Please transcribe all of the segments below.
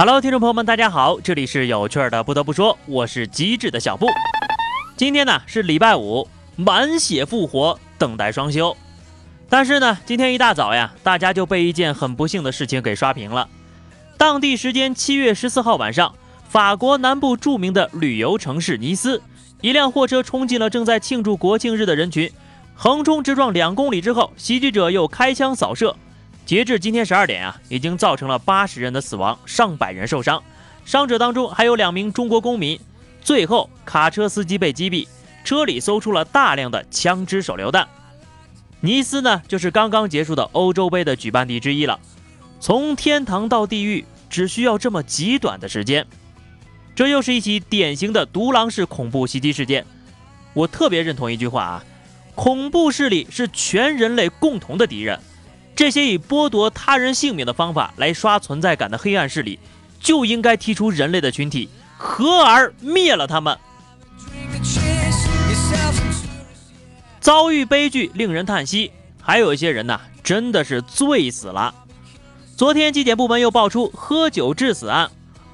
Hello，听众朋友们，大家好，这里是有趣的。不得不说，我是机智的小布。今天呢是礼拜五，满血复活，等待双休。但是呢，今天一大早呀，大家就被一件很不幸的事情给刷屏了。当地时间七月十四号晚上，法国南部著名的旅游城市尼斯，一辆货车冲进了正在庆祝国庆日的人群，横冲直撞两公里之后，袭击者又开枪扫射。截至今天十二点啊，已经造成了八十人的死亡，上百人受伤，伤者当中还有两名中国公民。最后，卡车司机被击毙，车里搜出了大量的枪支手榴弹。尼斯呢，就是刚刚结束的欧洲杯的举办地之一了。从天堂到地狱，只需要这么极短的时间。这又是一起典型的独狼式恐怖袭击事件。我特别认同一句话啊，恐怖势力是全人类共同的敌人。这些以剥夺他人性命的方法来刷存在感的黑暗势力，就应该踢出人类的群体，合而灭了他们。遭遇悲剧令人叹息，还有一些人呢，真的是醉死了。昨天纪检部门又爆出喝酒致死案，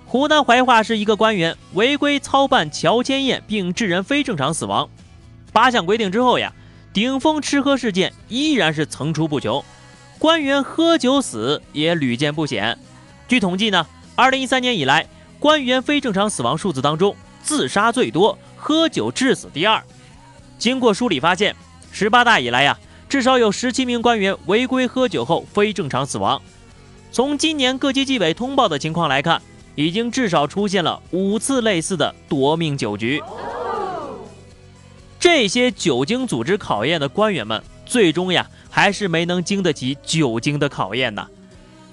湖南怀化市一个官员违规操办乔迁宴，并致人非正常死亡。八项规定之后呀，顶风吃喝事件依然是层出不穷。官员喝酒死也屡见不鲜。据统计呢，二零一三年以来，官员非正常死亡数字当中，自杀最多，喝酒致死第二。经过梳理发现，十八大以来呀，至少有十七名官员违规喝酒后非正常死亡。从今年各级纪委通报的情况来看，已经至少出现了五次类似的夺命酒局。这些酒精组织考验的官员们，最终呀。还是没能经得起酒精的考验呢。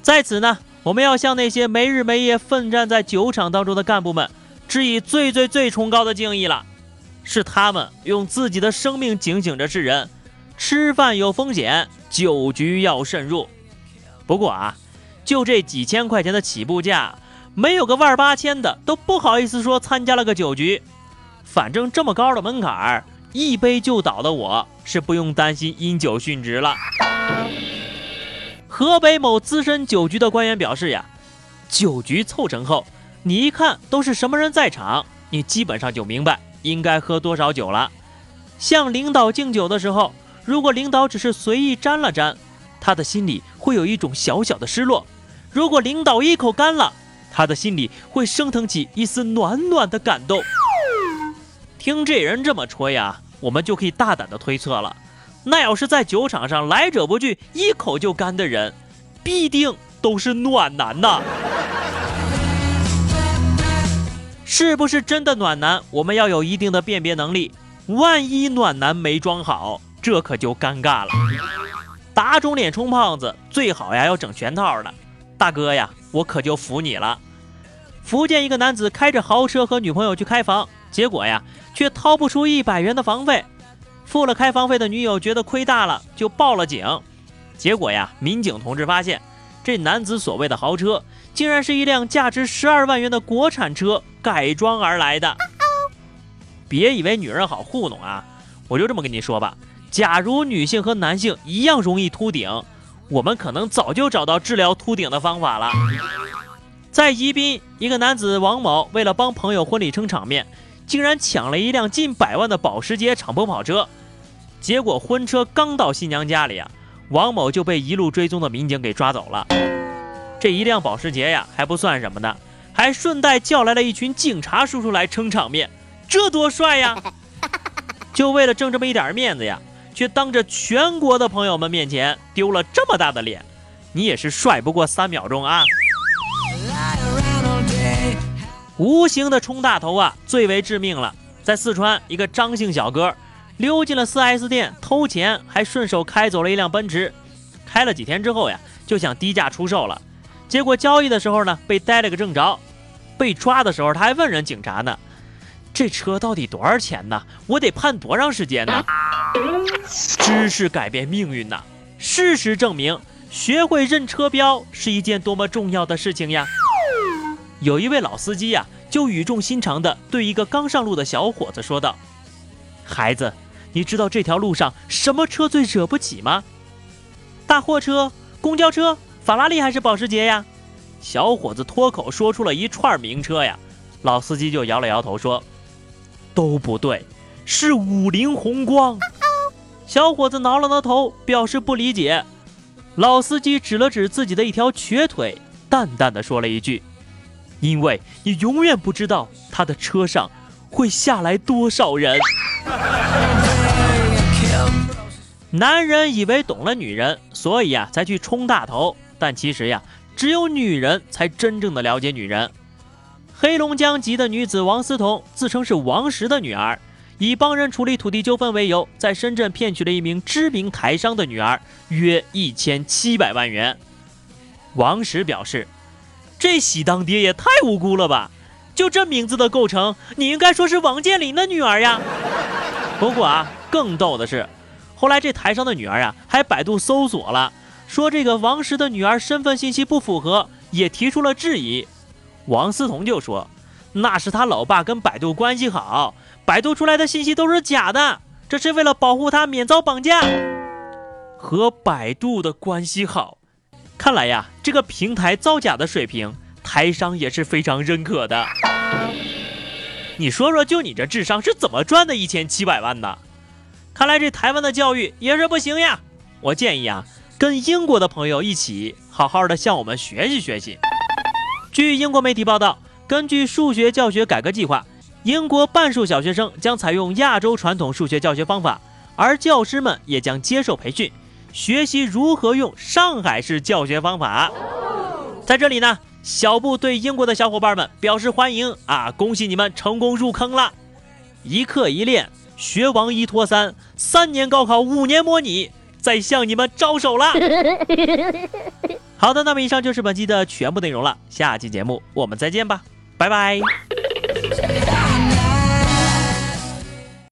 在此呢，我们要向那些没日没夜奋战在酒厂当中的干部们致以最最最崇高的敬意了。是他们用自己的生命警醒着世人：吃饭有风险，酒局要慎入。不过啊，就这几千块钱的起步价，没有个万八千的都不好意思说参加了个酒局。反正这么高的门槛儿。一杯就倒的我是不用担心因酒殉职了。河北某资深酒局的官员表示呀，酒局凑成后，你一看都是什么人在场，你基本上就明白应该喝多少酒了。向领导敬酒的时候，如果领导只是随意沾了沾，他的心里会有一种小小的失落；如果领导一口干了，他的心里会升腾起一丝暖暖的感动。听这人这么吹呀，我们就可以大胆的推测了。那要是在酒场上来者不拒，一口就干的人，必定都是暖男呐。是不是真的暖男？我们要有一定的辨别能力。万一暖男没装好，这可就尴尬了。打肿脸充胖子，最好呀要整全套的。大哥呀，我可就服你了。福建一个男子开着豪车和女朋友去开房。结果呀，却掏不出一百元的房费，付了开房费的女友觉得亏大了，就报了警。结果呀，民警同志发现，这男子所谓的豪车，竟然是一辆价值十二万元的国产车改装而来的。别以为女人好糊弄啊，我就这么跟你说吧，假如女性和男性一样容易秃顶，我们可能早就找到治疗秃顶的方法了。在宜宾，一个男子王某为了帮朋友婚礼撑场面。竟然抢了一辆近百万的保时捷敞篷跑车，结果婚车刚到新娘家里啊，王某就被一路追踪的民警给抓走了。这一辆保时捷呀还不算什么呢，还顺带叫来了一群警察叔叔来撑场面，这多帅呀！就为了挣这么一点面子呀，却当着全国的朋友们面前丢了这么大的脸，你也是帅不过三秒钟啊！无形的冲大头啊，最为致命了。在四川，一个张姓小哥溜进了 4S 店偷钱，还顺手开走了一辆奔驰。开了几天之后呀，就想低价出售了。结果交易的时候呢，被逮了个正着。被抓的时候，他还问人警察呢：“这车到底多少钱呢？我得判多长时间呢？”知识改变命运呐！事实证明，学会认车标是一件多么重要的事情呀！有一位老司机呀，就语重心长地对一个刚上路的小伙子说道：“孩子，你知道这条路上什么车最惹不起吗？大货车、公交车、法拉利还是保时捷呀？小伙子脱口说出了一串名车呀，老司机就摇了摇头说：“都不对，是五菱宏光。”小伙子挠了挠头，表示不理解。老司机指了指自己的一条瘸腿，淡淡的说了一句：“因为你永远不知道他的车上会下来多少人。”男人以为懂了女人，所以呀才去冲大头，但其实呀，只有女人才真正的了解女人。黑龙江籍的女子王思彤自称是王石的女儿，以帮人处理土地纠纷为由，在深圳骗取了一名知名台商的女儿约一千七百万元。王石表示：“这喜当爹也太无辜了吧！就这名字的构成，你应该说是王健林的女儿呀。”不过啊，更逗的是。后来这台商的女儿啊，还百度搜索了，说这个王石的女儿身份信息不符合，也提出了质疑。王思彤就说，那是他老爸跟百度关系好，百度出来的信息都是假的，这是为了保护他免遭绑架。和百度的关系好，看来呀，这个平台造假的水平，台商也是非常认可的。你说说，就你这智商是怎么赚的一千七百万的？看来这台湾的教育也是不行呀！我建议啊，跟英国的朋友一起好好的向我们学习学习。据英国媒体报道，根据数学教学改革计划，英国半数小学生将采用亚洲传统数学教学方法，而教师们也将接受培训，学习如何用上海式教学方法。在这里呢，小布对英国的小伙伴们表示欢迎啊！恭喜你们成功入坑了，一课一练。学王一拖三，三年高考，五年模拟，在向你们招手了。好的，那么以上就是本期的全部内容了，下期节目我们再见吧，拜拜。